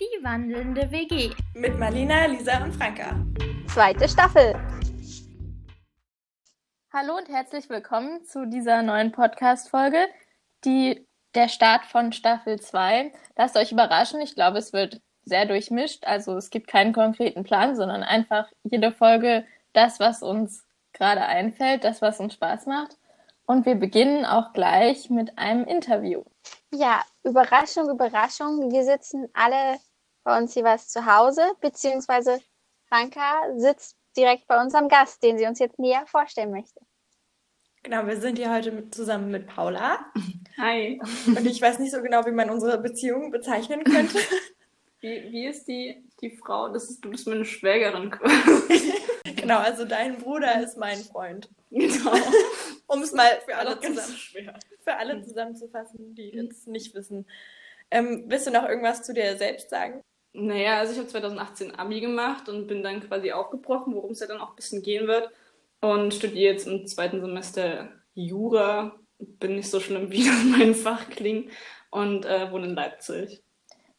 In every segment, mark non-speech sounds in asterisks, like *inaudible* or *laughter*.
Die wandelnde WG. Mit Marlina, Lisa und Franka. Zweite Staffel. Hallo und herzlich willkommen zu dieser neuen Podcast-Folge, die der Start von Staffel 2. Lasst euch überraschen, ich glaube, es wird sehr durchmischt. Also es gibt keinen konkreten Plan, sondern einfach jede Folge das, was uns gerade einfällt, das, was uns Spaß macht. Und wir beginnen auch gleich mit einem Interview. Ja, Überraschung, Überraschung. Wir sitzen alle bei uns jeweils zu Hause, beziehungsweise Franka sitzt direkt bei unserem Gast, den sie uns jetzt näher vorstellen möchte. Genau, wir sind hier heute zusammen mit Paula. *laughs* Hi. Und ich weiß nicht so genau, wie man unsere Beziehung bezeichnen könnte. *laughs* *laughs* Wie, wie ist die, die Frau? Das ist, du bist meine Schwägerin quasi. genau, also dein Bruder ist mein Freund. Genau. Um es mal für alle, zusammen, für alle zusammenzufassen, die jetzt nicht wissen. Ähm, willst du noch irgendwas zu dir selbst sagen? Naja, also ich habe 2018 Abi gemacht und bin dann quasi aufgebrochen, worum es ja dann auch ein bisschen gehen wird. Und studiere jetzt im zweiten Semester Jura. Bin nicht so schlimm, *laughs* wie das mein Fach klingt. Und äh, wohne in Leipzig.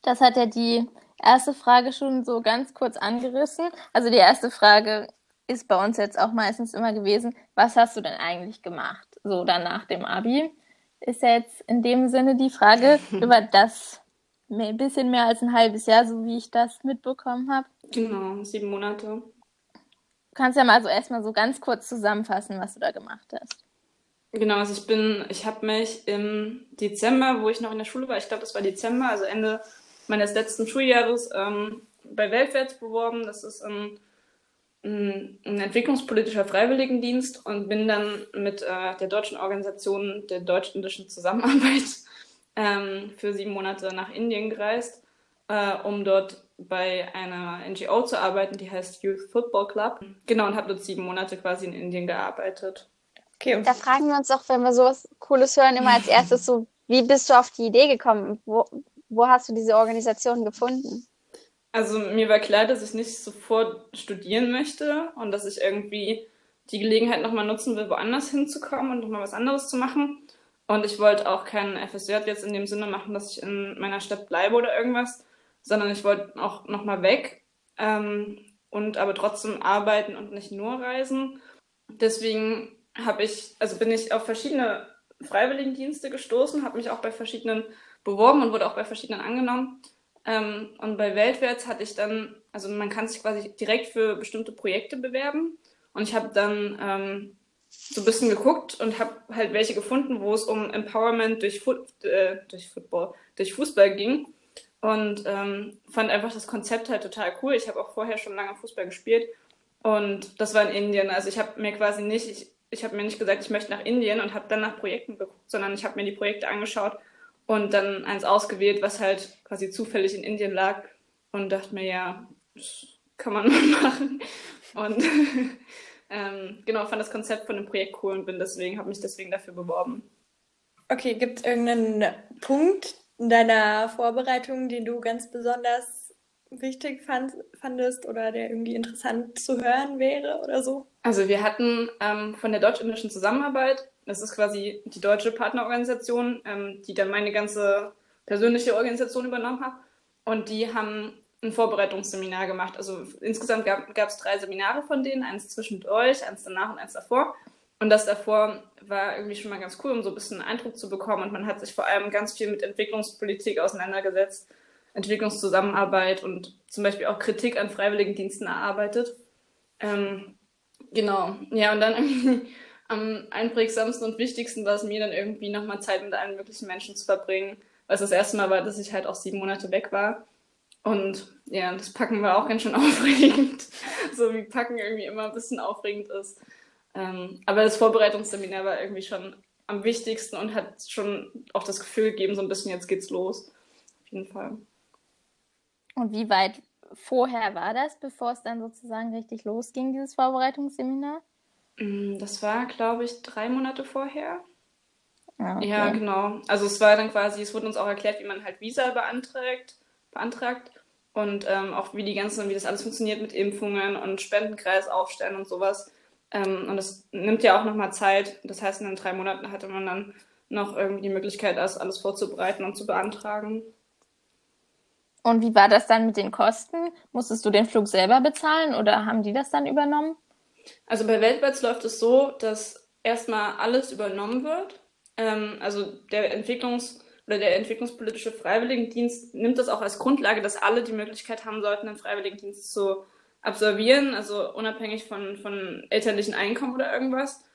Das hat ja die erste Frage schon so ganz kurz angerissen. Also die erste Frage ist bei uns jetzt auch meistens immer gewesen, was hast du denn eigentlich gemacht? So dann nach dem Abi ist ja jetzt in dem Sinne die Frage *laughs* über das ein bisschen mehr als ein halbes Jahr, so wie ich das mitbekommen habe. Genau, sieben Monate. Du kannst ja mal so erstmal so ganz kurz zusammenfassen, was du da gemacht hast. Genau, also ich bin, ich habe mich im Dezember, wo ich noch in der Schule war, ich glaube, das war Dezember, also Ende meines letzten Schuljahres, ähm, bei Weltwärts beworben. Das ist ein, ein, ein entwicklungspolitischer Freiwilligendienst und bin dann mit äh, der deutschen Organisation der deutsch-indischen Zusammenarbeit ähm, für sieben Monate nach Indien gereist, äh, um dort bei einer NGO zu arbeiten, die heißt Youth Football Club. Genau, und habe dort sieben Monate quasi in Indien gearbeitet. Okay, Da fragen wir uns doch, wenn wir sowas Cooles hören, immer als erstes so, wie bist du auf die Idee gekommen? Wo, wo hast du diese Organisation gefunden? Also mir war klar, dass ich nicht sofort studieren möchte und dass ich irgendwie die Gelegenheit nochmal nutzen will, woanders hinzukommen und nochmal was anderes zu machen. Und ich wollte auch keinen FSJ jetzt in dem Sinne machen, dass ich in meiner Stadt bleibe oder irgendwas, sondern ich wollte auch nochmal weg ähm, und aber trotzdem arbeiten und nicht nur reisen. Deswegen habe ich, also bin ich auf verschiedene Freiwilligendienste gestoßen, habe mich auch bei verschiedenen beworben und wurde auch bei verschiedenen angenommen. Ähm, und bei Weltwärts hatte ich dann, also man kann sich quasi direkt für bestimmte Projekte bewerben. Und ich habe dann ähm, so ein bisschen geguckt und habe halt welche gefunden, wo es um Empowerment durch, Foot, äh, durch Football, durch Fußball ging. Und ähm, fand einfach das Konzept halt total cool. Ich habe auch vorher schon lange Fußball gespielt. Und das war in Indien. Also ich habe mir quasi nicht, ich, ich habe mir nicht gesagt, ich möchte nach Indien und habe dann nach Projekten geguckt, sondern ich habe mir die Projekte angeschaut und dann eins ausgewählt, was halt quasi zufällig in Indien lag und dachte mir, ja, kann man *laughs* mal machen. Und *laughs* ähm, genau, fand das Konzept von dem Projekt cool und bin deswegen, habe mich deswegen dafür beworben. okay, gibt es irgendeinen Punkt in deiner Vorbereitung, den du ganz besonders wichtig fand, fandest oder der irgendwie interessant zu hören wäre oder so? Also wir hatten ähm, von der deutsch-indischen Zusammenarbeit, das ist quasi die deutsche Partnerorganisation, ähm, die dann meine ganze persönliche Organisation übernommen hat. Und die haben ein Vorbereitungsseminar gemacht. Also insgesamt gab es drei Seminare von denen, eins zwischendurch, eins danach und eins davor. Und das davor war irgendwie schon mal ganz cool, um so ein bisschen einen Eindruck zu bekommen. Und man hat sich vor allem ganz viel mit Entwicklungspolitik auseinandergesetzt, Entwicklungszusammenarbeit und zum Beispiel auch Kritik an Freiwilligendiensten erarbeitet. Ähm, genau, ja, und dann *laughs* irgendwie am einprägsamsten und wichtigsten war es mir dann irgendwie nochmal Zeit mit allen möglichen Menschen zu verbringen, weil es das erste Mal war, dass ich halt auch sieben Monate weg war. Und ja, das Packen war auch ganz schön *laughs* aufregend, so wie Packen irgendwie immer ein bisschen aufregend ist. Ähm, aber das Vorbereitungsseminar war irgendwie schon am wichtigsten und hat schon auch das Gefühl gegeben, so ein bisschen jetzt geht's los. Auf jeden Fall. Und wie weit vorher war das, bevor es dann sozusagen richtig losging, dieses Vorbereitungsseminar? Mm, Das war, glaube ich, drei Monate vorher. Ah, okay. Ja, genau. Also es war dann quasi, es wurde uns auch erklärt, wie man halt Visa beantragt, beantragt und ähm, auch wie die ganzen, wie das alles funktioniert mit Impfungen und Spendenkreis aufstellen und sowas. Ähm, und das nimmt ja auch nochmal Zeit. Das heißt, in den drei Monaten hatte man dann noch irgendwie die Möglichkeit, das alles vorzubereiten und zu beantragen. Und wie war das dann mit den Kosten? Musstest du den Flug selber bezahlen oder haben die das dann übernommen? Also bei Weltwärts läuft es so, dass erstmal alles übernommen wird. Ähm, also der Entwicklungs- oder der entwicklungspolitische Freiwilligendienst nimmt das auch als Grundlage, dass alle die Möglichkeit haben sollten, einen Freiwilligendienst zu absolvieren, also unabhängig von, von elterlichen Einkommen oder irgendwas.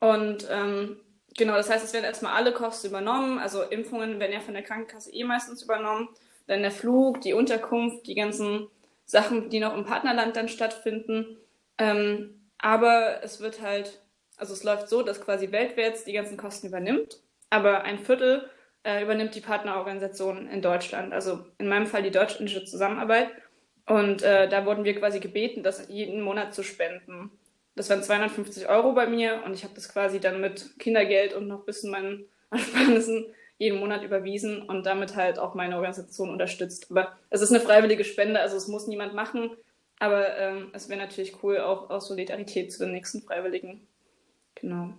Und ähm, genau, das heißt, es werden erstmal alle Kosten übernommen, also Impfungen werden ja von der Krankenkasse eh meistens übernommen, dann der Flug, die Unterkunft, die ganzen Sachen, die noch im Partnerland dann stattfinden. Ähm, aber es wird halt, also es läuft so, dass quasi weltwärts die ganzen Kosten übernimmt, aber ein Viertel äh, übernimmt die Partnerorganisation in Deutschland, also in meinem Fall die deutsch-indische Zusammenarbeit. Und äh, da wurden wir quasi gebeten, das jeden Monat zu spenden. Das waren 250 Euro bei mir und ich habe das quasi dann mit Kindergeld und noch ein bisschen meinen Ersparnissen jeden Monat überwiesen und damit halt auch meine Organisation unterstützt. Aber es ist eine freiwillige Spende, also es muss niemand machen. Aber ähm, es wäre natürlich cool, auch aus Solidarität zu den nächsten Freiwilligen. Genau.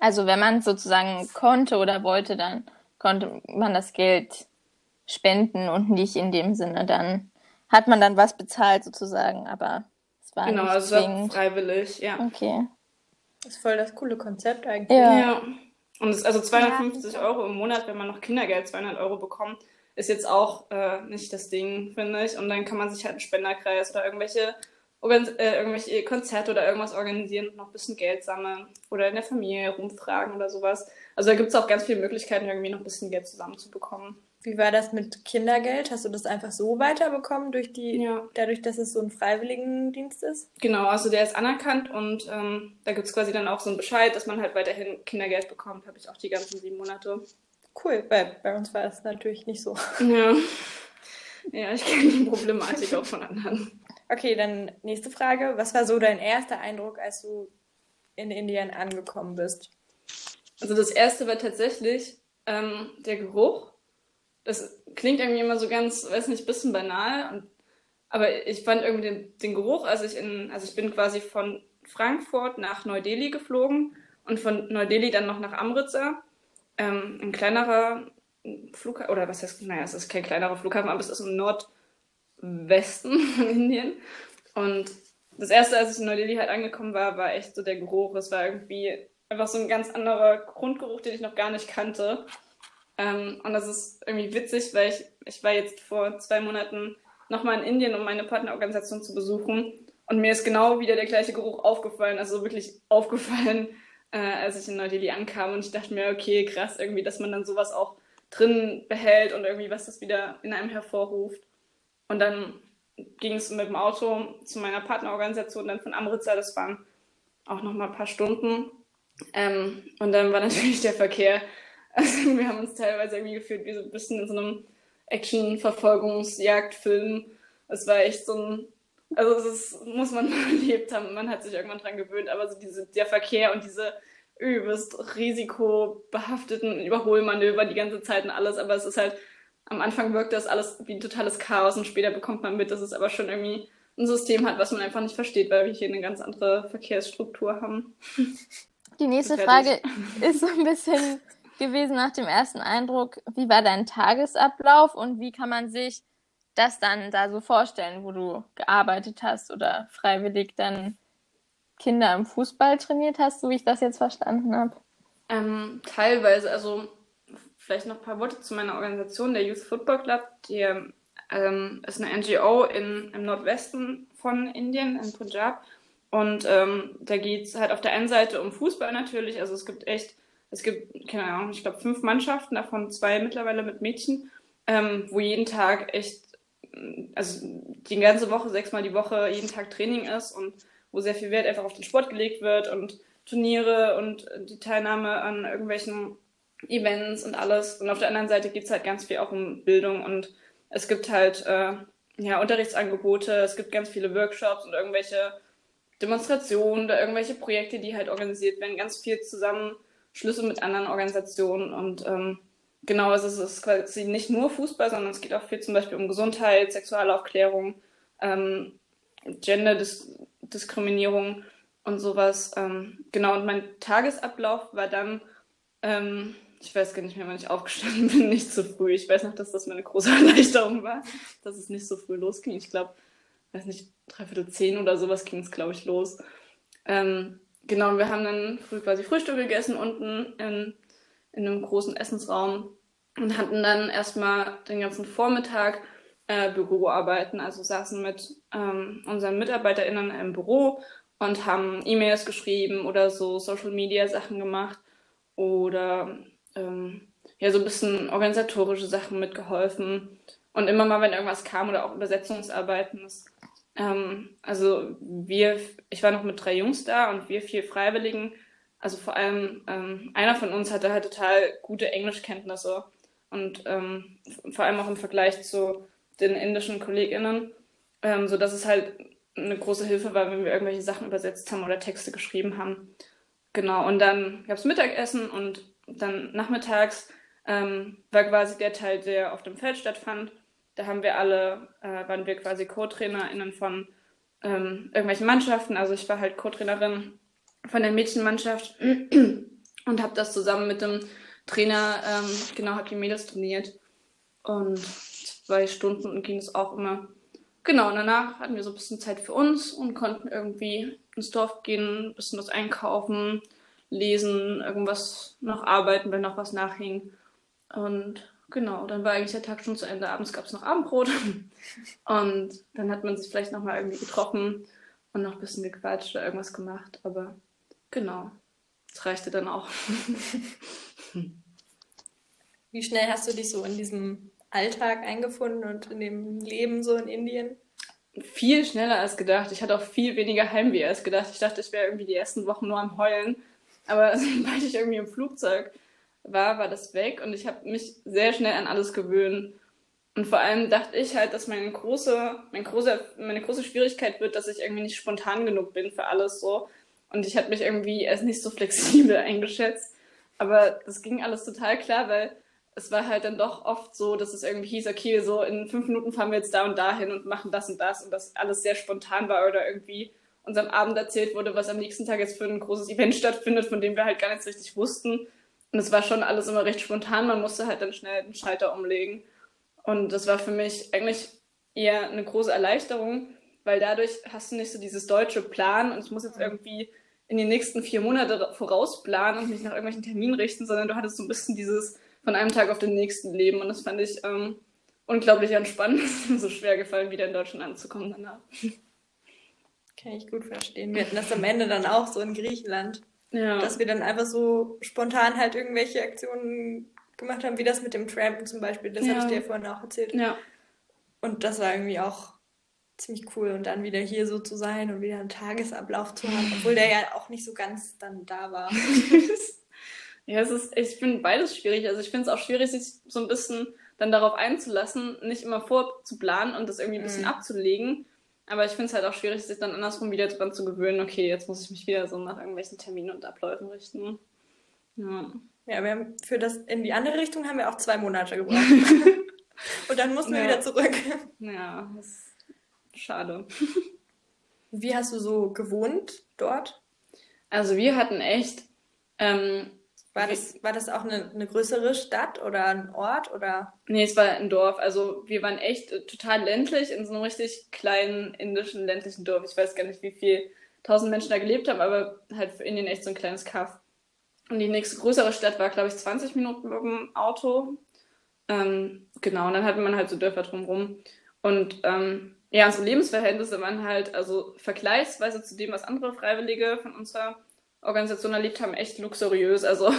Also wenn man sozusagen konnte oder wollte, dann konnte man das Geld spenden und nicht in dem Sinne dann hat man dann was bezahlt sozusagen, aber es war genau, nicht also zwingend. freiwillig, ja. Okay. Das ist voll das coole Konzept eigentlich. Ja. Ja. Und es, also 250 Euro im Monat, wenn man noch Kindergeld 200 Euro bekommt, ist jetzt auch äh, nicht das Ding, finde ich. Und dann kann man sich halt einen Spenderkreis oder irgendwelche, organ äh, irgendwelche Konzerte oder irgendwas organisieren und noch ein bisschen Geld sammeln oder in der Familie rumfragen oder sowas. Also da gibt es auch ganz viele Möglichkeiten, irgendwie noch ein bisschen Geld zusammenzubekommen. Wie war das mit Kindergeld? Hast du das einfach so weiterbekommen durch die, Ja. dadurch, dass es so ein Freiwilligendienst ist? Genau, also der ist anerkannt und ähm, da gibt es quasi dann auch so einen Bescheid, dass man halt weiterhin Kindergeld bekommt. Habe ich auch die ganzen sieben Monate. Cool, weil bei uns war es natürlich nicht so. Ja. *laughs* Ja, ich kenne die Problematik auch von anderen. Okay, dann nächste Frage. Was war so dein erster Eindruck, als du in Indien angekommen bist? Also das erste war tatsächlich ähm, der Geruch. Das klingt irgendwie immer so ganz, weiß nicht, bisschen banal. Und, aber ich fand irgendwie den, den Geruch, als ich in, also ich bin quasi von Frankfurt nach Neu-Delhi geflogen und von Neu-Delhi dann noch nach Amritsar. Ähm, ein kleinerer Flughafen, oder was heißt, naja, es ist kein kleinerer Flughafen, aber es ist im Nordwesten *laughs* von Indien. Und das erste, als ich in Neu-Delhi halt angekommen war, war echt so der Geruch. Es war irgendwie einfach so ein ganz anderer Grundgeruch, den ich noch gar nicht kannte. Ähm, und das ist irgendwie witzig, weil ich, ich war jetzt vor zwei Monaten nochmal in Indien, um meine Partnerorganisation zu besuchen. Und mir ist genau wieder der gleiche Geruch aufgefallen, also wirklich aufgefallen, äh, als ich in Neu-Delhi ankam. Und ich dachte mir, okay, krass, irgendwie, dass man dann sowas auch drin behält und irgendwie, was das wieder in einem hervorruft. Und dann ging es mit dem Auto zu meiner Partnerorganisation, dann von Amritsar, das waren auch noch mal ein paar Stunden. Ähm, und dann war *laughs* natürlich der Verkehr, also wir haben uns teilweise irgendwie gefühlt wie so ein bisschen in so einem Action-Verfolgungsjagdfilm. Es war echt so ein, also ist, muss man *laughs* erlebt haben, man hat sich irgendwann dran gewöhnt, aber so diese, der Verkehr und diese übelst risikobehafteten Überholmanöver die ganze Zeit und alles, aber es ist halt, am Anfang wirkt das alles wie ein totales Chaos und später bekommt man mit, dass es aber schon irgendwie ein System hat, was man einfach nicht versteht, weil wir hier eine ganz andere Verkehrsstruktur haben. Die nächste. Frage *laughs* ist so ein bisschen gewesen nach dem ersten Eindruck. Wie war dein Tagesablauf und wie kann man sich das dann da so vorstellen, wo du gearbeitet hast oder freiwillig dann Kinder im Fußball trainiert hast, so wie ich das jetzt verstanden habe? Ähm, teilweise, also vielleicht noch ein paar Worte zu meiner Organisation, der Youth Football Club. Die ähm, ist eine NGO in, im Nordwesten von Indien, in Punjab. Und ähm, da geht es halt auf der einen Seite um Fußball natürlich. Also es gibt echt, es gibt, keine Ahnung, ich glaube fünf Mannschaften, davon zwei mittlerweile mit Mädchen, ähm, wo jeden Tag echt, also die ganze Woche, sechsmal die Woche, jeden Tag Training ist und wo sehr viel Wert einfach auf den Sport gelegt wird und Turniere und die Teilnahme an irgendwelchen Events und alles. Und auf der anderen Seite geht es halt ganz viel auch um Bildung und es gibt halt äh, ja, Unterrichtsangebote, es gibt ganz viele Workshops und irgendwelche Demonstrationen oder irgendwelche Projekte, die halt organisiert werden, ganz viel Zusammenschlüsse mit anderen Organisationen und ähm, genau, also es ist quasi nicht nur Fußball, sondern es geht auch viel zum Beispiel um Gesundheit, Sexualaufklärung, ähm, Genderdiskriminierung und sowas. Ähm, genau, und mein Tagesablauf war dann, ähm, ich weiß gar nicht mehr, wann ich aufgestanden bin, nicht zu früh. Ich weiß noch, dass das meine große *laughs* Erleichterung war, dass es nicht so früh losging. Ich glaube, weiß nicht, dreiviertel zehn oder sowas ging es, glaube ich, los. Ähm, genau, wir haben dann früh quasi Frühstück gegessen unten in, in einem großen Essensraum und hatten dann erstmal den ganzen Vormittag äh, Büroarbeiten, also saßen mit ähm, unseren MitarbeiterInnen im Büro und haben E-Mails geschrieben oder so Social Media Sachen gemacht oder ähm, ja so ein bisschen organisatorische Sachen mitgeholfen und immer mal, wenn irgendwas kam oder auch Übersetzungsarbeiten. Das, ähm, also wir, ich war noch mit drei Jungs da und wir vier Freiwilligen. Also vor allem ähm, einer von uns hatte halt total gute Englischkenntnisse und ähm, vor allem auch im Vergleich zu den indischen KollegInnen, ähm, so dass es halt eine große Hilfe war, wenn wir irgendwelche Sachen übersetzt haben oder Texte geschrieben haben. Genau, und dann gab es Mittagessen und dann nachmittags ähm, war quasi der Teil, der auf dem Feld stattfand. Da haben wir alle, äh, waren wir quasi Co-TrainerInnen von ähm, irgendwelchen Mannschaften. Also ich war halt Co-Trainerin von der Mädchenmannschaft *clears throat* und habe das zusammen mit dem Trainer, ähm, genau, habe die Mädels trainiert. Und zwei Stunden ging es auch immer. Genau, und danach hatten wir so ein bisschen Zeit für uns und konnten irgendwie ins Dorf gehen, ein bisschen was einkaufen, lesen, irgendwas noch arbeiten, wenn noch was nachhing. Und genau, dann war eigentlich der Tag schon zu Ende. Abends gab es noch Abendbrot. *laughs* Und dann hat man sich vielleicht nochmal irgendwie getroffen und noch ein bisschen gequatscht oder irgendwas gemacht. Aber genau, das reichte dann auch. *laughs* Wie schnell hast du dich so in diesem Alltag eingefunden und in dem Leben so in Indien? Viel schneller als gedacht. Ich hatte auch viel weniger Heimweh als gedacht. Ich dachte, ich wäre irgendwie die ersten Wochen nur am Heulen. Aber *laughs* sobald ich irgendwie im Flugzeug war, war das weg und ich habe mich sehr schnell an alles gewöhnt. Und vor allem dachte ich halt, dass meine große, mein große, meine große Schwierigkeit wird, dass ich irgendwie nicht spontan genug bin für alles so. Und ich habe mich irgendwie erst nicht so flexibel *laughs* eingeschätzt. Aber das ging alles total klar, weil es war halt dann doch oft so, dass es irgendwie hieß, okay, so in fünf Minuten fahren wir jetzt da und da hin und machen das und das und das alles sehr spontan war oder irgendwie uns am Abend erzählt wurde, was am nächsten Tag jetzt für ein großes Event stattfindet, von dem wir halt gar nicht richtig wussten. Und es war schon alles immer recht spontan, man musste halt dann schnell den Schalter umlegen. Und das war für mich eigentlich eher eine große Erleichterung, weil dadurch hast du nicht so dieses deutsche Plan und ich muss jetzt irgendwie in die nächsten vier Monate vorausplanen und mich nach irgendwelchen Terminen richten, sondern du hattest so ein bisschen dieses von einem Tag auf den nächsten Leben. Und das fand ich ähm, unglaublich entspannend. Es *laughs* ist mir so schwer gefallen, wieder in Deutschland anzukommen danach. Kann ich gut verstehen. Wir hatten das am Ende dann auch so in Griechenland. Ja. Dass wir dann einfach so spontan halt irgendwelche Aktionen gemacht haben, wie das mit dem Trampen zum Beispiel. Das Ja. habe ich dir vorhin auch erzählt. Ja. Und das war irgendwie auch ziemlich cool. Und dann wieder hier so zu sein und wieder einen Tagesablauf zu haben, obwohl der ja auch nicht so ganz dann da war. *laughs* Ja, es ist, ich finde beides schwierig. Also ich finde es auch schwierig, sich so ein bisschen dann darauf einzulassen, nicht immer vorzuplanen und das irgendwie ein bisschen Mhm. abzulegen. Aber ich finde es halt auch schwierig, sich dann andersrum wieder dran zu gewöhnen, okay, jetzt muss ich mich wieder so nach irgendwelchen Terminen und Abläufen richten. Ja. Ja, wir haben für das in die andere Richtung haben wir auch zwei Monate gebraucht. *laughs* und dann mussten wir Ja. wieder zurück. Ja, das ist schade. Wie hast du so gewohnt dort? Also wir hatten echt, ähm, War das, war das auch eine, eine größere Stadt oder ein Ort oder? nee, es war ein Dorf. Also wir waren echt äh, total ländlich in so einem richtig kleinen indischen ländlichen Dorf. Ich weiß gar nicht, wie viel tausend Menschen da gelebt haben, aber halt für Indien echt so ein kleines Kaff. Und die nächste größere Stadt war, glaube ich, 20 Minuten mit dem Auto. Ähm, genau, und dann hatte man halt so Dörfer drumherum. Und ähm, ja, unsere Lebensverhältnisse waren halt, also vergleichsweise zu dem, was andere Freiwillige von unserer Organisation erlebt haben, echt luxuriös. Also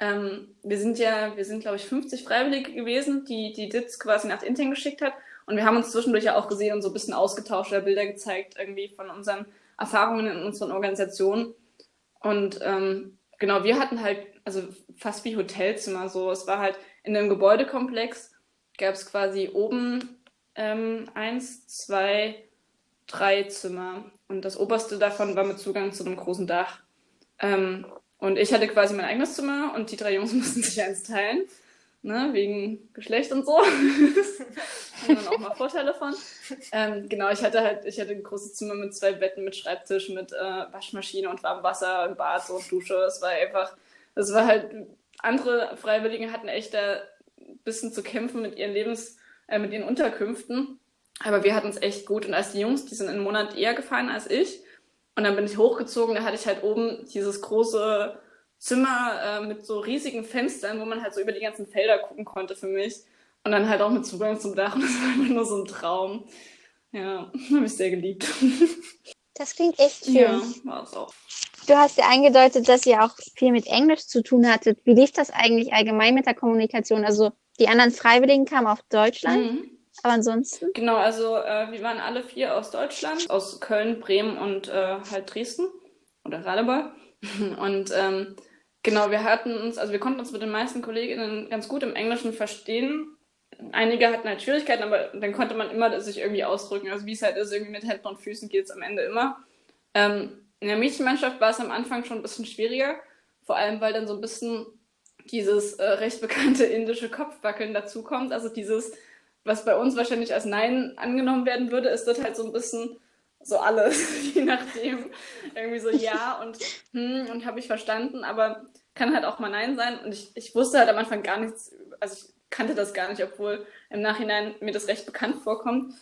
ähm, wir sind ja, wir sind, glaube ich, 50 Freiwillige gewesen, die die DITS quasi nach Indien geschickt hat. Und wir haben uns zwischendurch ja auch gesehen und so ein bisschen ausgetauscht oder Bilder gezeigt, irgendwie von unseren Erfahrungen in unseren Organisationen. Und ähm, genau, wir hatten halt, also fast wie Hotelzimmer so. Es war halt in einem Gebäudekomplex, gab es quasi oben ähm, eins, zwei, drei Zimmer. Und das oberste davon war mit Zugang zu einem großen Dach. Ähm, und ich hatte quasi mein eigenes Zimmer und die drei Jungs *laughs* mussten sich eins teilen. Ne, wegen Geschlecht und so. *laughs* Haben dann auch mal Vorteile von. Ähm, genau, ich hatte halt, ich hatte ein großes Zimmer mit zwei Betten, mit Schreibtisch, mit äh, Waschmaschine und warmem Wasser, und Bad so, und Dusche. Es war einfach, es war halt andere Freiwillige hatten echt da ein bisschen zu kämpfen mit ihren Lebens, äh, mit ihren Unterkünften. Aber wir hatten es echt gut. Und als die Jungs, die sind einen Monat eher gefahren als ich. Und dann bin ich hochgezogen, da hatte ich halt oben dieses große Zimmer äh, mit so riesigen Fenstern, wo man halt so über die ganzen Felder gucken konnte für mich. Und dann halt auch mit Zugang zum Dach. Und *laughs* das war einfach nur so ein Traum. Ja, *laughs* habe ich sehr geliebt. *laughs* Das klingt echt schön. Ja, war es auch. Du hast ja angedeutet, dass ihr auch viel mit Englisch zu tun hattet. Wie lief das eigentlich allgemein mit der Kommunikation? Also die anderen Freiwilligen kamen auf Deutschland, Mhm. Aber ansonsten? Genau, also äh, wir waren alle vier aus Deutschland, aus Köln, Bremen und äh, halt Dresden oder Radebeul. *laughs* Und ähm, genau, wir hatten uns, also wir konnten uns mit den meisten Kolleginnen ganz gut im Englischen verstehen. Einige hatten halt Schwierigkeiten, aber dann konnte man immer sich irgendwie ausdrücken. Also wie es halt ist, irgendwie mit Händen und Füßen geht es am Ende immer. Ähm, in der Mädchenmannschaft war es am Anfang schon ein bisschen schwieriger, vor allem weil dann so ein bisschen dieses äh, recht bekannte indische Kopfwackeln dazukommt. Also dieses, was bei uns wahrscheinlich als Nein angenommen werden würde, ist das halt so ein bisschen so alles, *laughs* je nachdem. Irgendwie so ja und hm und habe ich verstanden, aber kann halt auch mal Nein sein. Und ich, ich wusste halt am Anfang gar nichts, also ich kannte das gar nicht, obwohl im Nachhinein mir das recht bekannt vorkommt.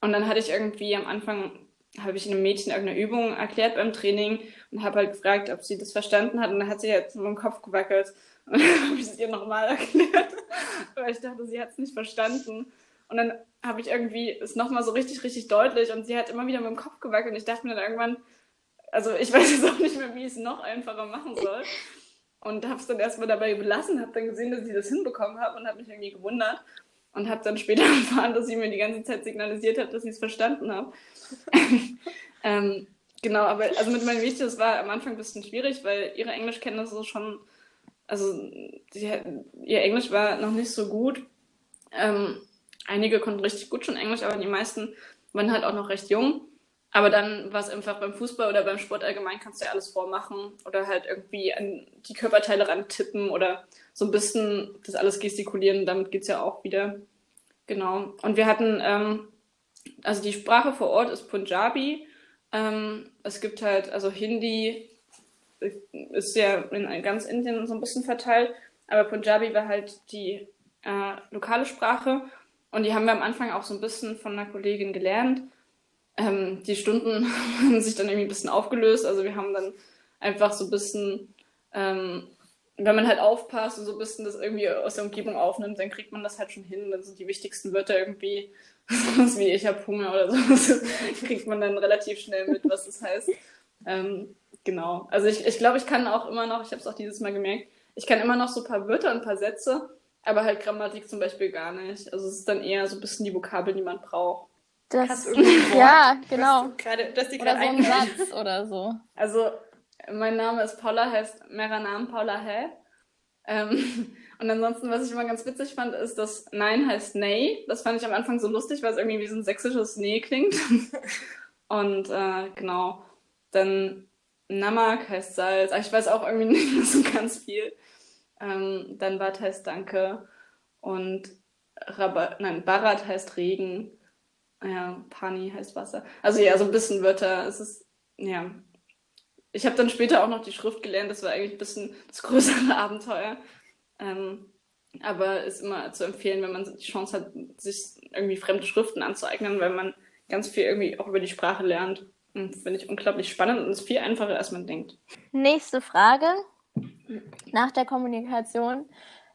Und dann hatte ich irgendwie am Anfang, habe ich einem Mädchen irgendeine Übung erklärt beim Training und habe halt gefragt, ob sie das verstanden hat. Und dann hat sie jetzt so im Kopf gewackelt. Und *laughs* dann habe ich es ihr nochmal erklärt, weil ich dachte, sie hat es nicht verstanden. Und dann habe ich irgendwie es nochmal so richtig, richtig deutlich und sie hat immer wieder mit dem Kopf gewackelt und ich dachte mir dann irgendwann, also ich *laughs* weiß jetzt auch nicht mehr, wie ich es noch einfacher machen soll. Und habe es dann erstmal dabei belassen, habe dann gesehen, dass ich das hinbekommen habe und habe mich irgendwie gewundert und habe dann später *laughs* erfahren, dass sie mir die ganze Zeit signalisiert hat, dass ich es verstanden habe. *laughs* ähm, genau, aber also mit meinem Mädchen, das war am Anfang ein bisschen schwierig, weil ihre Englischkenntnisse schon, also hat- ihr Englisch war noch nicht so gut. Ähm, einige konnten richtig gut schon Englisch, aber die meisten waren halt auch noch recht jung. Aber dann war es einfach beim Fußball oder beim Sport allgemein, kannst du ja alles vormachen oder halt irgendwie an die Körperteile rantippen oder so ein bisschen das alles gestikulieren. Damit geht's ja auch wieder. Genau. Und wir hatten, ähm, also die Sprache vor Ort ist Punjabi. Ähm, es gibt halt, also Hindi ist ja in ganz Indien so ein bisschen verteilt, aber Punjabi war halt die äh, lokale Sprache und die haben wir am Anfang auch so ein bisschen von einer Kollegin gelernt. Ähm, die Stunden *laughs* haben sich dann irgendwie ein bisschen aufgelöst, also wir haben dann einfach so ein bisschen, ähm, wenn man halt aufpasst und so ein bisschen das irgendwie aus der Umgebung aufnimmt, dann kriegt man das halt schon hin. Dann sind die wichtigsten Wörter irgendwie *laughs* sowas wie ich habe Hunger oder so. Das *laughs* kriegt man dann relativ schnell mit, was das heißt. Ähm, genau. Also ich, ich glaube, ich kann auch immer noch, ich habe es auch dieses Mal gemerkt, ich kann immer noch so ein paar Wörter und ein paar Sätze, aber halt Grammatik zum Beispiel gar nicht. Also es ist dann eher so ein bisschen die Vokabeln, die man braucht. Das, *laughs* ja, genau. du gerade, dass dir Oder so ein Satz oder so. Also mein Name ist Paula, heißt Meranam Paula Hä. Ähm, *laughs* und ansonsten, was ich immer ganz witzig fand, ist, dass Nein heißt Nay. Das fand ich am Anfang so lustig, weil es irgendwie wie so ein sächsisches Nee klingt. *laughs* Und äh, genau, dann Namak heißt Salz. Aber ich weiß auch irgendwie nicht so ganz viel. Ähm, dann Bad heißt Danke. Und Rabat, nein, Barat heißt Regen. Ja, Pani heißt Wasser. Also ja, so ein bisschen Wörter. Es ist, ja. Ich habe dann später auch noch die Schrift gelernt. Das war eigentlich ein bisschen das größere *laughs* Abenteuer. Ähm, aber ist immer zu empfehlen, wenn man die Chance hat, sich irgendwie fremde Schriften anzueignen, weil man ganz viel irgendwie auch über die Sprache lernt. Und Finde ich unglaublich spannend und ist viel einfacher, als man denkt. Nächste Frage nach der Kommunikation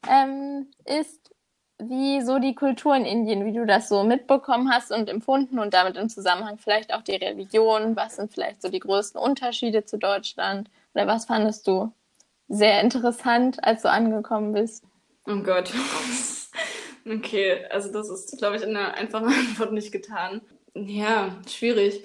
ähm, ist, wie so die Kultur in Indien, wie du das so mitbekommen hast und empfunden und damit im Zusammenhang vielleicht auch die Religion. Was sind vielleicht so die größten Unterschiede zu Deutschland? Oder was fandest du sehr interessant, als du angekommen bist? Oh Gott. *laughs* Okay, also das ist, glaube ich, in der einfachen *laughs* Antwort nicht getan. Ja, schwierig.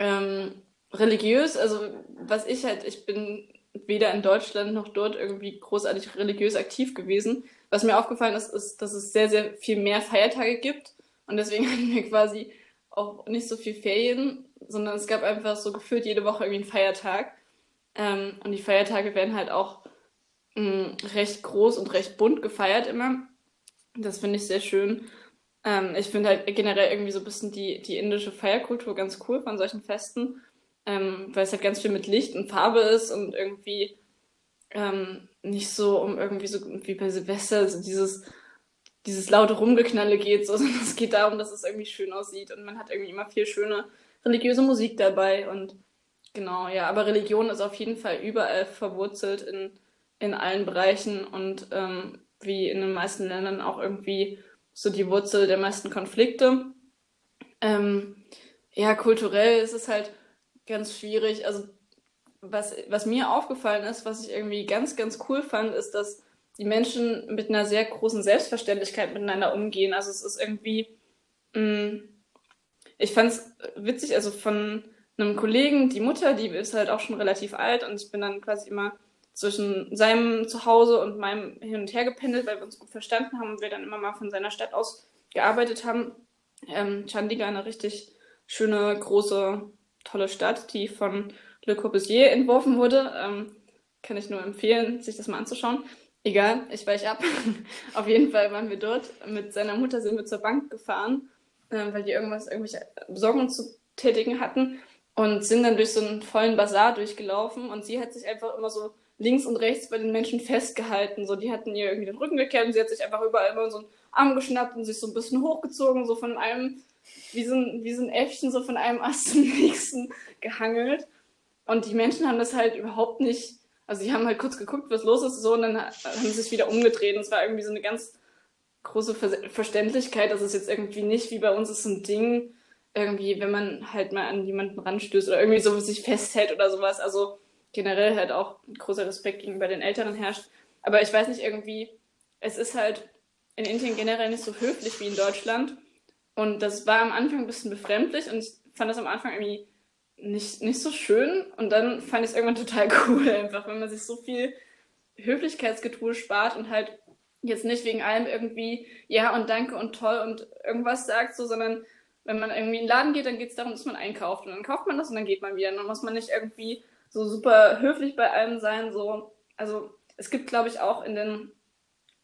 Ähm, religiös, also was ich halt, ich bin weder in Deutschland noch dort irgendwie großartig religiös aktiv gewesen. Was mir aufgefallen ist, ist, dass es sehr, sehr viel mehr Feiertage gibt. Und deswegen *laughs* hatten wir quasi auch nicht so viel Ferien, sondern es gab einfach so gefühlt jede Woche irgendwie einen Feiertag. Ähm, und die Feiertage werden halt auch mh, recht groß und recht bunt gefeiert immer. Das finde ich sehr schön. Ähm, ich finde halt generell irgendwie so ein bisschen die, die indische Feierkultur ganz cool von solchen Festen, ähm, weil es halt ganz viel mit Licht und Farbe ist und irgendwie, ähm, nicht so um irgendwie so wie bei Silvester, so dieses, dieses laute Rumgeknalle geht, so, *laughs* sondern es geht darum, dass es irgendwie schön aussieht und man hat irgendwie immer viel schöne religiöse Musik dabei und genau, ja, aber Religion ist auf jeden Fall überall verwurzelt in, in allen Bereichen und ähm, wie in den meisten Ländern auch irgendwie so die Wurzel der meisten Konflikte. Ähm, ja, kulturell ist es halt ganz schwierig. Also was, was mir aufgefallen ist, was ich irgendwie ganz, ganz cool fand, ist, dass die Menschen mit einer sehr großen Selbstverständlichkeit miteinander umgehen. Also es ist irgendwie, mh, mm, ich fand es witzig, also von einem Kollegen, die Mutter, die ist halt auch schon relativ alt und ich bin dann quasi immer zwischen seinem Zuhause und meinem hin und her gependelt, weil wir uns gut verstanden haben und wir dann immer mal von seiner Stadt aus gearbeitet haben. Ähm, Chandigarh, eine richtig schöne, große, tolle Stadt, die von Le Corbusier entworfen wurde. Ähm, kann ich nur empfehlen, sich das mal anzuschauen. Egal, ich weiche ab. *laughs* Auf jeden Fall waren wir dort. Mit seiner Mutter sind wir zur Bank gefahren, äh, weil die irgendwas, irgendwelche Besorgungen zu tätigen hatten und sind dann durch so einen vollen Bazar durchgelaufen und sie hat sich einfach immer so links und rechts bei den Menschen festgehalten. So, die hatten ihr irgendwie den Rücken gekehrt und sie hat sich einfach überall immer so einen Arm geschnappt und sich so ein bisschen hochgezogen, so von einem, wie so ein, wie so ein Äffchen, so von einem *laughs* Ast zum nächsten gehangelt. Und die Menschen haben das halt überhaupt nicht, also die haben halt kurz geguckt, was los ist, so, und dann haben sie sich wieder umgedreht. Und es war irgendwie so eine ganz große Ver Verständlichkeit, dass es jetzt irgendwie nicht wie bei uns ist ein Ding, irgendwie, wenn man halt mal an jemanden ranstößt oder irgendwie so sich festhält oder sowas. Also generell halt auch großer Respekt gegenüber den Älteren herrscht. Aber ich weiß nicht, irgendwie, es ist halt in Indien generell nicht so höflich wie in Deutschland. Und das war am Anfang ein bisschen befremdlich und ich fand das am Anfang irgendwie nicht, nicht so schön. Und dann fand ich es irgendwann *laughs* total cool, einfach, wenn man sich so viel Höflichkeitsgetue spart und halt jetzt nicht wegen allem irgendwie ja und danke und toll und irgendwas sagt, so, sondern wenn man irgendwie in den Laden geht, dann geht es darum, dass man einkauft. Und dann kauft man das und dann geht man wieder. dann muss man nicht irgendwie so super höflich bei allem sein. So. Also es gibt, glaube ich, auch in den,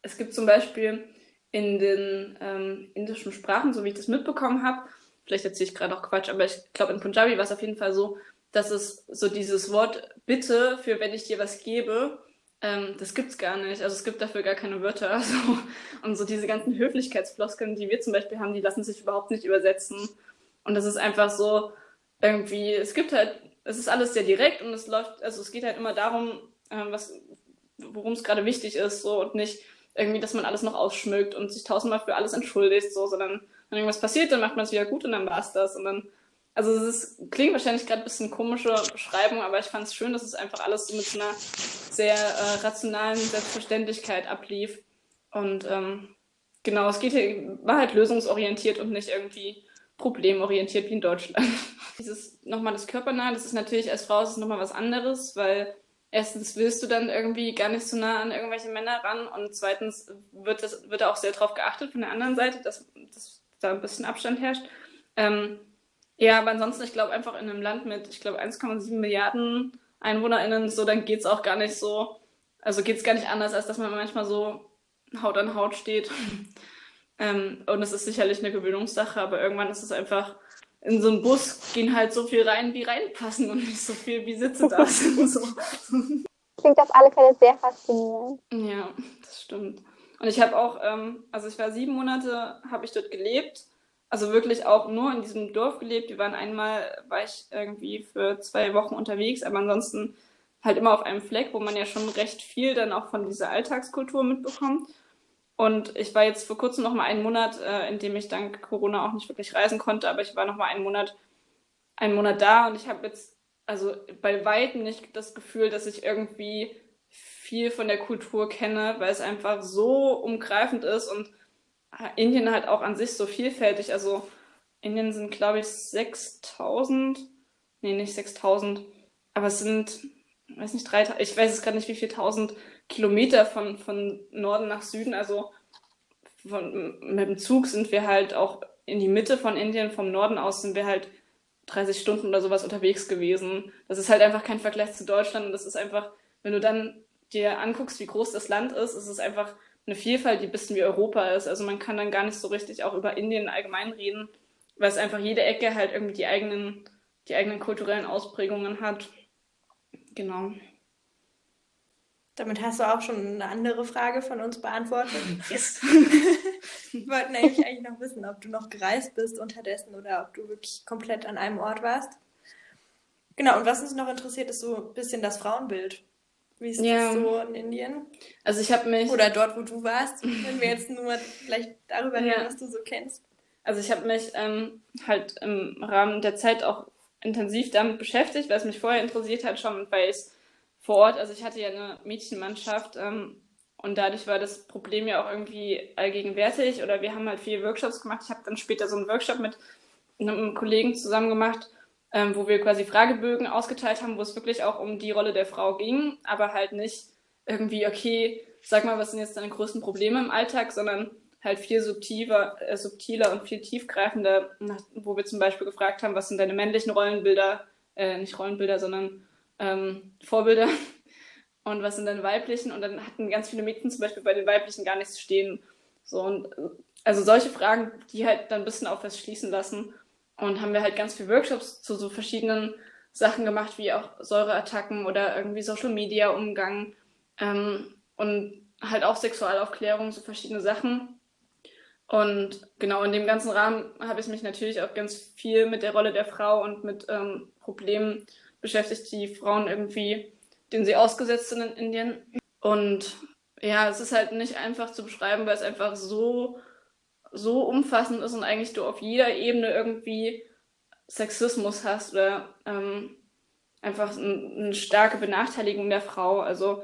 es gibt zum Beispiel in den ähm, indischen Sprachen, so wie ich das mitbekommen habe, vielleicht erzähle ich gerade auch Quatsch, aber ich glaube in Punjabi war es auf jeden Fall so, dass es so dieses Wort Bitte für wenn ich dir was gebe, ähm, das gibt's gar nicht. Also es gibt dafür gar keine Wörter. *laughs* So. Und so diese ganzen Höflichkeitsfloskeln, die wir zum Beispiel haben, die lassen sich überhaupt nicht übersetzen. Und das ist einfach so irgendwie, es gibt halt, es ist alles sehr direkt und es läuft, also es geht halt immer darum, äh, was, worum es gerade wichtig ist, so und nicht irgendwie, dass man alles noch ausschmückt und sich tausendmal für alles entschuldigt, so, sondern wenn irgendwas passiert, dann macht man es wieder gut und dann war es das. Und dann, also es ist, klingt wahrscheinlich gerade ein bisschen komische Beschreibung, aber ich fand es schön, dass es einfach alles so mit so einer sehr äh, rationalen Selbstverständlichkeit ablief. Und ähm, genau, es geht hier, war halt lösungsorientiert und nicht irgendwie problemorientiert wie in Deutschland. *laughs* Dieses nochmal das Körpernahe, das ist natürlich als Frau ist es nochmal was anderes, weil erstens willst du dann irgendwie gar nicht so nah an irgendwelche Männer ran und zweitens wird, das, wird da auch sehr drauf geachtet von der anderen Seite, dass, dass da ein bisschen Abstand herrscht. Ähm, ja, aber ansonsten, ich glaube einfach in einem Land mit, ich glaube, 1,7 Milliarden EinwohnerInnen, so, dann geht's auch gar nicht so, also geht's gar nicht anders, als dass man manchmal so Haut an Haut steht. *laughs* ähm, und es ist sicherlich eine Gewöhnungssache, aber irgendwann ist es einfach, in so einen Bus gehen halt so viel rein, wie reinpassen und nicht so viel, wie Sitze da sind. So. Klingt auf alle Fälle sehr faszinierend. Ja, das stimmt. Und ich habe auch, ähm, also ich war sieben Monate, habe ich dort gelebt. Also wirklich auch nur in diesem Dorf gelebt. Wir waren einmal, war ich irgendwie für zwei Wochen unterwegs, aber ansonsten halt immer auf einem Fleck, wo man ja schon recht viel dann auch von dieser Alltagskultur mitbekommt. Und ich war jetzt vor kurzem noch mal einen Monat, äh, in dem ich dank Corona auch nicht wirklich reisen konnte, aber ich war noch mal einen Monat, einen Monat da und ich habe jetzt also bei weitem nicht das Gefühl, dass ich irgendwie viel von der Kultur kenne, weil es einfach so umgreifend ist und Indien halt auch an sich so vielfältig. Also Indien sind, glaube ich, 6000, nee, nicht 6000, aber es sind, weiß nicht, 3000, ich weiß es gerade nicht, wie viel tausend Kilometer von, von Norden nach Süden. Also von, mit dem Zug sind wir halt auch in die Mitte von Indien, vom Norden aus sind wir halt 30 Stunden oder sowas unterwegs gewesen. Das ist halt einfach kein Vergleich zu Deutschland und das ist einfach, wenn du dann dir anguckst, wie groß das Land ist, ist es einfach eine Vielfalt, die ein bisschen wie Europa ist. Also man kann dann gar nicht so richtig auch über Indien allgemein reden, weil es einfach jede Ecke halt irgendwie die eigenen, die eigenen kulturellen Ausprägungen hat. Genau. Damit hast du auch schon eine andere Frage von uns beantwortet. *laughs* Yes. Wir wollten eigentlich, eigentlich noch wissen, ob du noch gereist bist unterdessen oder ob du wirklich komplett an einem Ort warst. Genau, und was uns noch interessiert, ist so ein bisschen das Frauenbild. Wie ist ja. das so in Indien? Also ich habe mich... Oder dort, wo du warst, wenn wir jetzt nur mal vielleicht darüber reden, ja. was du so kennst. Also ich habe mich ähm, halt im Rahmen der Zeit auch intensiv damit beschäftigt, weil es mich vorher interessiert hat schon, weil ich vor Ort, also ich hatte ja eine Mädchenmannschaft ähm, und dadurch war das Problem ja auch irgendwie allgegenwärtig oder wir haben halt viele Workshops gemacht. Ich habe dann später so einen Workshop mit einem Kollegen zusammen gemacht, ähm, wo wir quasi Fragebögen ausgeteilt haben, wo es wirklich auch um die Rolle der Frau ging, aber halt nicht irgendwie, okay, sag mal, was sind jetzt deine größten Probleme im Alltag, sondern halt viel subtiler, äh, subtiler und viel tiefgreifender, wo wir zum Beispiel gefragt haben, was sind deine männlichen Rollenbilder, äh, nicht Rollenbilder, sondern ähm, Vorbilder und was sind deine weiblichen und dann hatten ganz viele Mädchen zum Beispiel bei den weiblichen gar nichts stehen. So und also solche Fragen, die halt dann ein bisschen auf was schließen lassen und haben wir halt ganz viele Workshops zu so verschiedenen Sachen gemacht, wie auch Säureattacken oder irgendwie Social Media Umgang ähm, und halt auch Sexualaufklärung, so verschiedene Sachen. Und genau in dem ganzen Rahmen habe ich mich natürlich auch ganz viel mit der Rolle der Frau und mit ähm, Problemen beschäftigt, die Frauen irgendwie, denen sie ausgesetzt sind in Indien. Und ja, es ist halt nicht einfach zu beschreiben, weil es einfach so, so umfassend ist und eigentlich du auf jeder Ebene irgendwie Sexismus hast oder ähm, einfach ein, eine starke Benachteiligung der Frau. Also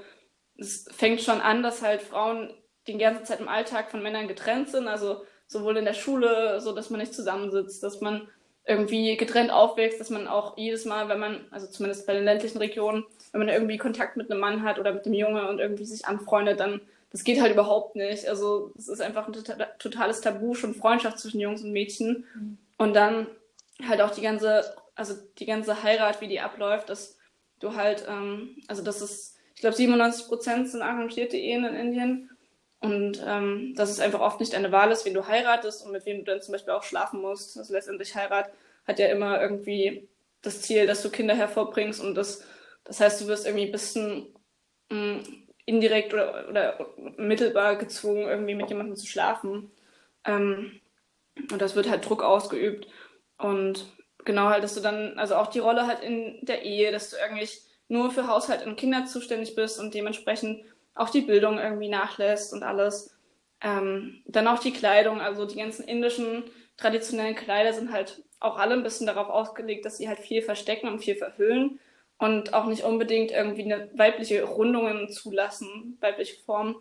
es fängt schon an, dass halt Frauen die ganze Zeit im Alltag von Männern getrennt sind, also sowohl in der Schule, so dass man nicht zusammensitzt, dass man irgendwie getrennt aufwächst, dass man auch jedes Mal, wenn man, also zumindest bei den ländlichen Regionen, wenn man irgendwie Kontakt mit einem Mann hat oder mit einem Junge und irgendwie sich anfreundet, dann das geht halt überhaupt nicht. Also es ist einfach ein tota-, totales Tabu, schon Freundschaft zwischen Jungs und Mädchen. Mhm. Und dann halt auch die ganze, also die ganze Heirat, wie die abläuft, dass du halt, ähm, also das ist, ich glaube 97 Prozent sind arrangierte Ehen in Indien und ähm, dass es einfach oft nicht eine Wahl ist, wen du heiratest und mit wem du dann zum Beispiel auch schlafen musst. Also letztendlich Heirat hat ja immer irgendwie das Ziel, dass du Kinder hervorbringst und das, das heißt, du wirst irgendwie ein bisschen mh, mm, indirekt oder, oder mittelbar gezwungen, irgendwie mit jemandem zu schlafen. Ähm, und das wird halt Druck ausgeübt. Und genau halt, dass du dann, also auch die Rolle halt in der Ehe, dass du eigentlich nur für Haushalt und Kinder zuständig bist und dementsprechend auch die Bildung irgendwie nachlässt und alles. Ähm, dann auch die Kleidung, also die ganzen indischen traditionellen Kleider sind halt auch alle ein bisschen darauf ausgelegt, dass sie halt viel verstecken und viel verhüllen und auch nicht unbedingt irgendwie eine weibliche Rundungen zulassen, weibliche Form,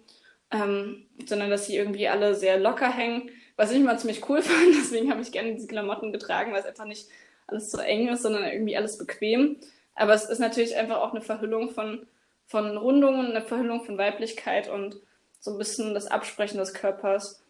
ähm, sondern dass sie irgendwie alle sehr locker hängen, was ich immer ziemlich cool *laughs* fand. Deswegen habe ich gerne diese Klamotten getragen, weil es einfach nicht alles so eng ist, sondern irgendwie alles bequem. Aber es ist natürlich einfach auch eine Verhüllung von von Rundungen, eine Verhüllung von Weiblichkeit und so ein bisschen das Absprechen des Körpers.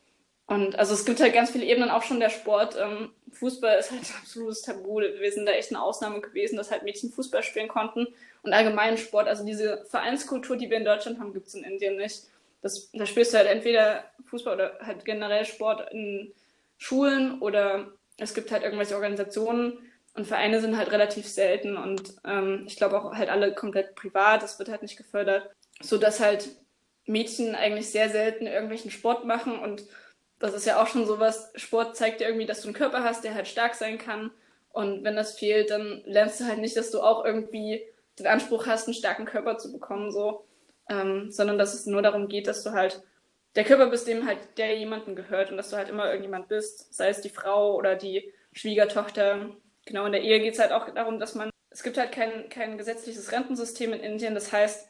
Und also es gibt halt ganz viele Ebenen, auch schon der Sport. Ähm, Fußball ist halt ein absolutes Tabu. Wir sind da echt eine Ausnahme gewesen, dass halt Mädchen Fußball spielen konnten. Und allgemein Sport, also diese Vereinskultur, die wir in Deutschland haben, gibt es in Indien nicht. Das, da spielst du halt entweder Fußball oder halt generell Sport in Schulen oder es gibt halt irgendwelche Organisationen, und Vereine sind halt relativ selten und ähm, ich glaube auch halt alle komplett privat, das wird halt nicht gefördert, so dass halt Mädchen eigentlich sehr selten irgendwelchen Sport machen und das ist ja auch schon sowas, Sport zeigt dir irgendwie, dass du einen Körper hast, der halt stark sein kann und wenn das fehlt, dann lernst du halt nicht, dass du auch irgendwie den Anspruch hast, einen starken Körper zu bekommen, so, ähm, sondern dass es nur darum geht, dass du halt der Körper bist, dem halt der jemandem gehört und dass du halt immer irgendjemand bist, sei es die Frau oder die Schwiegertochter Genau, in der Ehe geht es halt auch darum, dass man, es gibt halt kein, kein gesetzliches Rentensystem in Indien. Das heißt,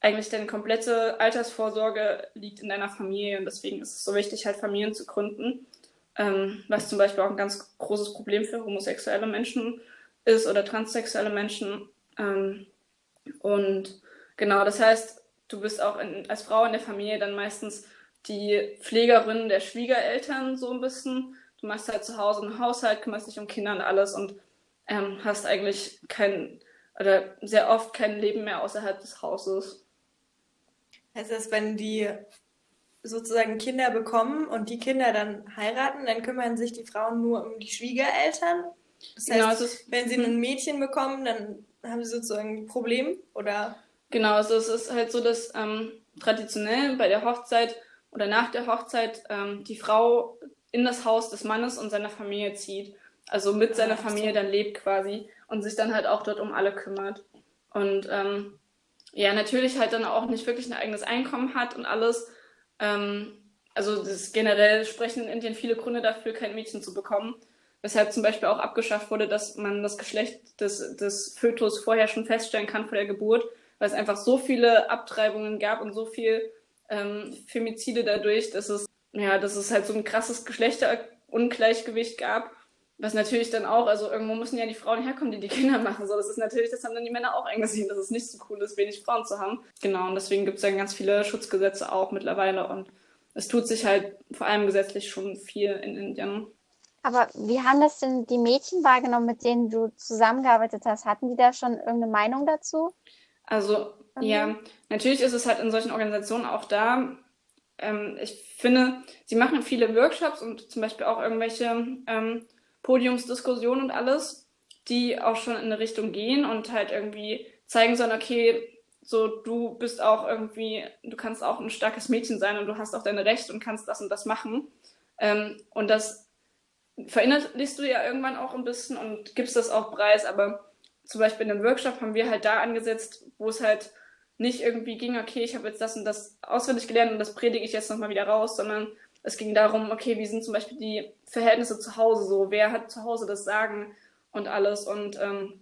eigentlich deine komplette Altersvorsorge liegt in deiner Familie und deswegen ist es so wichtig, halt Familien zu gründen. Ähm, was zum Beispiel auch ein ganz großes Problem für homosexuelle Menschen ist oder transsexuelle Menschen. Ähm, und genau, das heißt, du bist auch in, als Frau in der Familie dann meistens die Pflegerin der Schwiegereltern so ein bisschen du machst halt zu Hause einen Haushalt, kümmerst dich um Kinder und alles und ähm, hast eigentlich kein, oder sehr oft kein Leben mehr außerhalb des Hauses. Heißt das, wenn die sozusagen Kinder bekommen und die Kinder dann heiraten, dann kümmern sich die Frauen nur um die Schwiegereltern? Das heißt, genau, wenn sie ein Mädchen bekommen, dann haben sie sozusagen ein Problem, oder? Genau, also es ist halt so, dass ähm, traditionell bei der Hochzeit oder nach der Hochzeit ähm, die Frau in das Haus des Mannes und seiner Familie zieht. Also mit seiner Familie dann lebt quasi und sich dann halt auch dort um alle kümmert. Und ähm, ja, natürlich halt dann auch nicht wirklich ein eigenes Einkommen hat und alles. Ähm, also das generell sprechen in Indien viele Gründe dafür, kein Mädchen zu bekommen. Weshalb zum Beispiel auch abgeschafft wurde, dass man das Geschlecht des, des Fötus vorher schon feststellen kann vor der Geburt, weil es einfach so viele Abtreibungen gab und so viel ähm, Femizide dadurch, dass es, ja, dass es halt so ein krasses Geschlechterungleichgewicht gab. Was natürlich dann auch, also irgendwo müssen ja die Frauen herkommen, die die Kinder machen. So, das ist natürlich, das haben dann die Männer auch eingesehen, dass es nicht so cool ist, wenig Frauen zu haben. Genau, und deswegen gibt es dann ganz viele Schutzgesetze auch mittlerweile und es tut sich halt vor allem gesetzlich schon viel in Indien. Aber wie haben das denn die Mädchen wahrgenommen, mit denen du zusammengearbeitet hast? Hatten die da schon irgendeine Meinung dazu? Also, okay. ja, natürlich ist es halt in solchen Organisationen auch da. Ähm, ich finde, sie machen viele Workshops und zum Beispiel auch irgendwelche ähm, Podiumsdiskussionen und alles, die auch schon in eine Richtung gehen und halt irgendwie zeigen sollen, okay, so du bist auch irgendwie, du kannst auch ein starkes Mädchen sein und du hast auch deine Rechte und kannst das und das machen. Ähm, und das verinnerlichst du ja irgendwann auch ein bisschen und gibst das auch preis. Aber zum Beispiel in einem Workshop haben wir halt da angesetzt, wo es halt nicht irgendwie ging, okay, ich habe jetzt das und das auswendig gelernt und das predige ich jetzt nochmal wieder raus, sondern es ging darum, okay, wie sind zum Beispiel die Verhältnisse zu Hause so, wer hat zu Hause das Sagen und alles. Und ähm,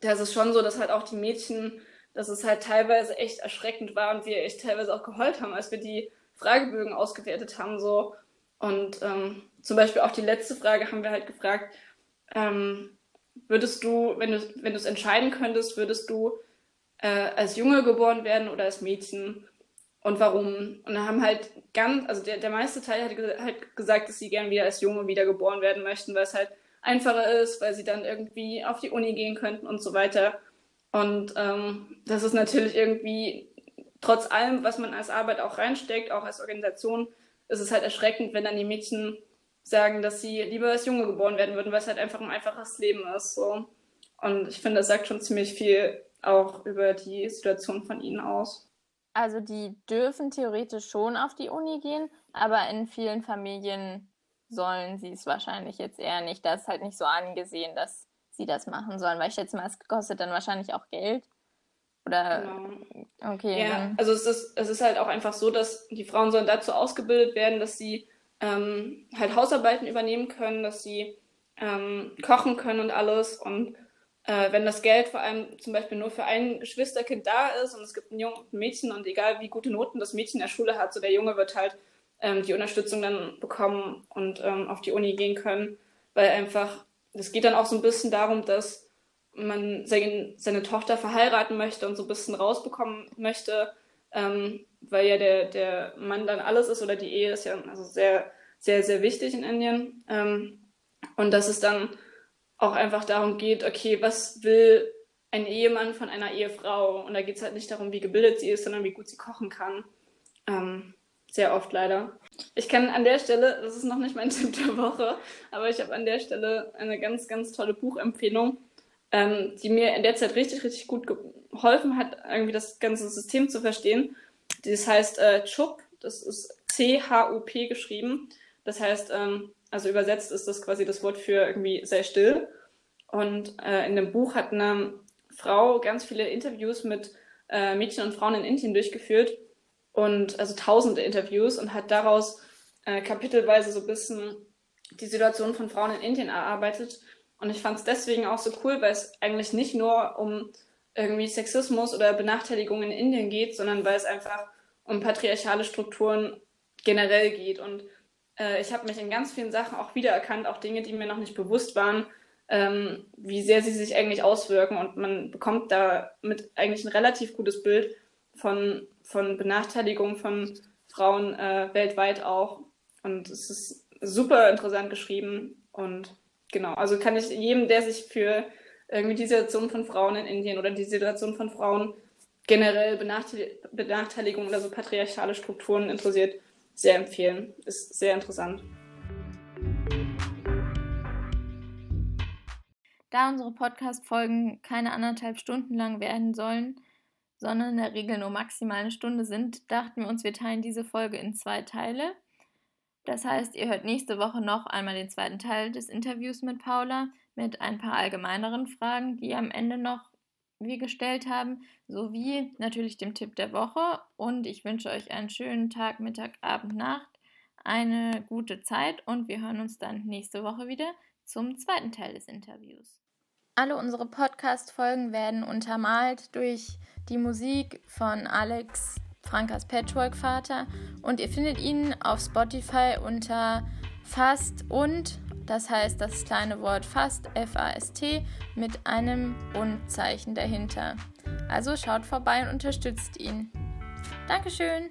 da ist es schon so, dass halt auch die Mädchen, dass es halt teilweise echt erschreckend war und wir echt teilweise auch geheult haben, als wir die Fragebögen ausgewertet haben. so Und ähm, zum Beispiel auch die letzte Frage haben wir halt gefragt, ähm, würdest du, wenn du wenn du es entscheiden könntest, würdest du äh, als Junge geboren werden oder als Mädchen und warum? Und da haben halt ganz, also der, der meiste Teil hat halt gesagt, dass sie gern wieder als Junge wieder geboren werden möchten, weil es halt einfacher ist, weil sie dann irgendwie auf die Uni gehen könnten und so weiter. Und ähm, das ist natürlich irgendwie, trotz allem, was man als Arbeit auch reinsteckt, auch als Organisation, ist es halt erschreckend, wenn dann die Mädchen sagen, dass sie lieber als Junge geboren werden würden, weil es halt einfach ein einfaches Leben ist. So. Und ich finde, das sagt schon ziemlich viel auch über die Situation von ihnen aus. Also die dürfen theoretisch schon auf die Uni gehen, aber in vielen Familien sollen sie es wahrscheinlich jetzt eher nicht. Das ist halt nicht so angesehen, dass sie das machen sollen, weil ich schätze mal, es kostet dann wahrscheinlich auch Geld. Oder genau. okay. Ja, also es ist, es ist halt auch einfach so, dass die Frauen sollen dazu ausgebildet werden, dass sie ähm, halt Hausarbeiten übernehmen können, dass sie ähm, kochen können und alles. Und äh, wenn das Geld vor allem zum Beispiel nur für ein Geschwisterkind da ist und es gibt ein Junge und ein Mädchen und egal wie gute Noten das Mädchen in der Schule hat, so der Junge wird halt ähm, die Unterstützung dann bekommen und ähm, auf die Uni gehen können, weil einfach, das geht dann auch so ein bisschen darum, dass man seine, seine Tochter verheiraten möchte und so ein bisschen rausbekommen möchte, ähm, weil ja der, der Mann dann alles ist oder die Ehe ist ja also sehr, sehr, sehr wichtig in Indien. Ähm, und dass es dann auch einfach darum geht, okay, was will ein Ehemann von einer Ehefrau? Und da geht es halt nicht darum, wie gebildet sie ist, sondern wie gut sie kochen kann. Ähm, sehr oft leider. Ich kann an der Stelle, das ist noch nicht mein *laughs* Tipp der Woche, aber ich habe an der Stelle eine ganz, ganz tolle Buchempfehlung, ähm, die mir in der Zeit richtig, richtig gut geholfen hat, irgendwie das ganze System zu verstehen. Das heißt äh, CHUP, das ist C-H-U-P geschrieben. Das heißt, ähm, also übersetzt ist das quasi das Wort für irgendwie sehr still. Und äh, in dem Buch hat eine Frau ganz viele Interviews mit äh, Mädchen und Frauen in Indien durchgeführt und also tausende Interviews und hat daraus äh, kapitelweise so ein bisschen die Situation von Frauen in Indien erarbeitet. Und ich fand es deswegen auch so cool, weil es eigentlich nicht nur um irgendwie Sexismus oder Benachteiligung in Indien geht, sondern weil es einfach um patriarchale Strukturen generell geht. Und äh, ich habe mich in ganz vielen Sachen auch wiedererkannt, auch Dinge, die mir noch nicht bewusst waren, ähm, wie sehr sie sich eigentlich auswirken. Und man bekommt damit eigentlich ein relativ gutes Bild von, von Benachteiligung von Frauen äh, weltweit auch. Und es ist super interessant geschrieben. Und genau, also kann ich jedem, der sich für irgendwie die Situation von Frauen in Indien oder die Situation von Frauen generell Benachteiligung oder so patriarchale Strukturen interessiert, sehr empfehlen. Ist sehr interessant. Da unsere Podcast-Folgen keine anderthalb Stunden lang werden sollen, sondern in der Regel nur maximal eine Stunde sind, dachten wir uns, wir teilen diese Folge in zwei Teile. Das heißt, ihr hört nächste Woche noch einmal den zweiten Teil des Interviews mit Paula mit ein paar allgemeineren Fragen, die am Ende noch wir gestellt haben, sowie natürlich dem Tipp der Woche. Und ich wünsche euch einen schönen Tag, Mittag, Abend, Nacht, eine gute Zeit und wir hören uns dann nächste Woche wieder zum zweiten Teil des Interviews. Alle unsere Podcast-Folgen werden untermalt durch die Musik von Alex Frankas Patchwork-Vater und ihr findet ihn auf Spotify unter Fast und, das heißt das kleine Wort Fast, F-A-S-T, mit einem Und-Zeichen dahinter. Also schaut vorbei und unterstützt ihn. Dankeschön!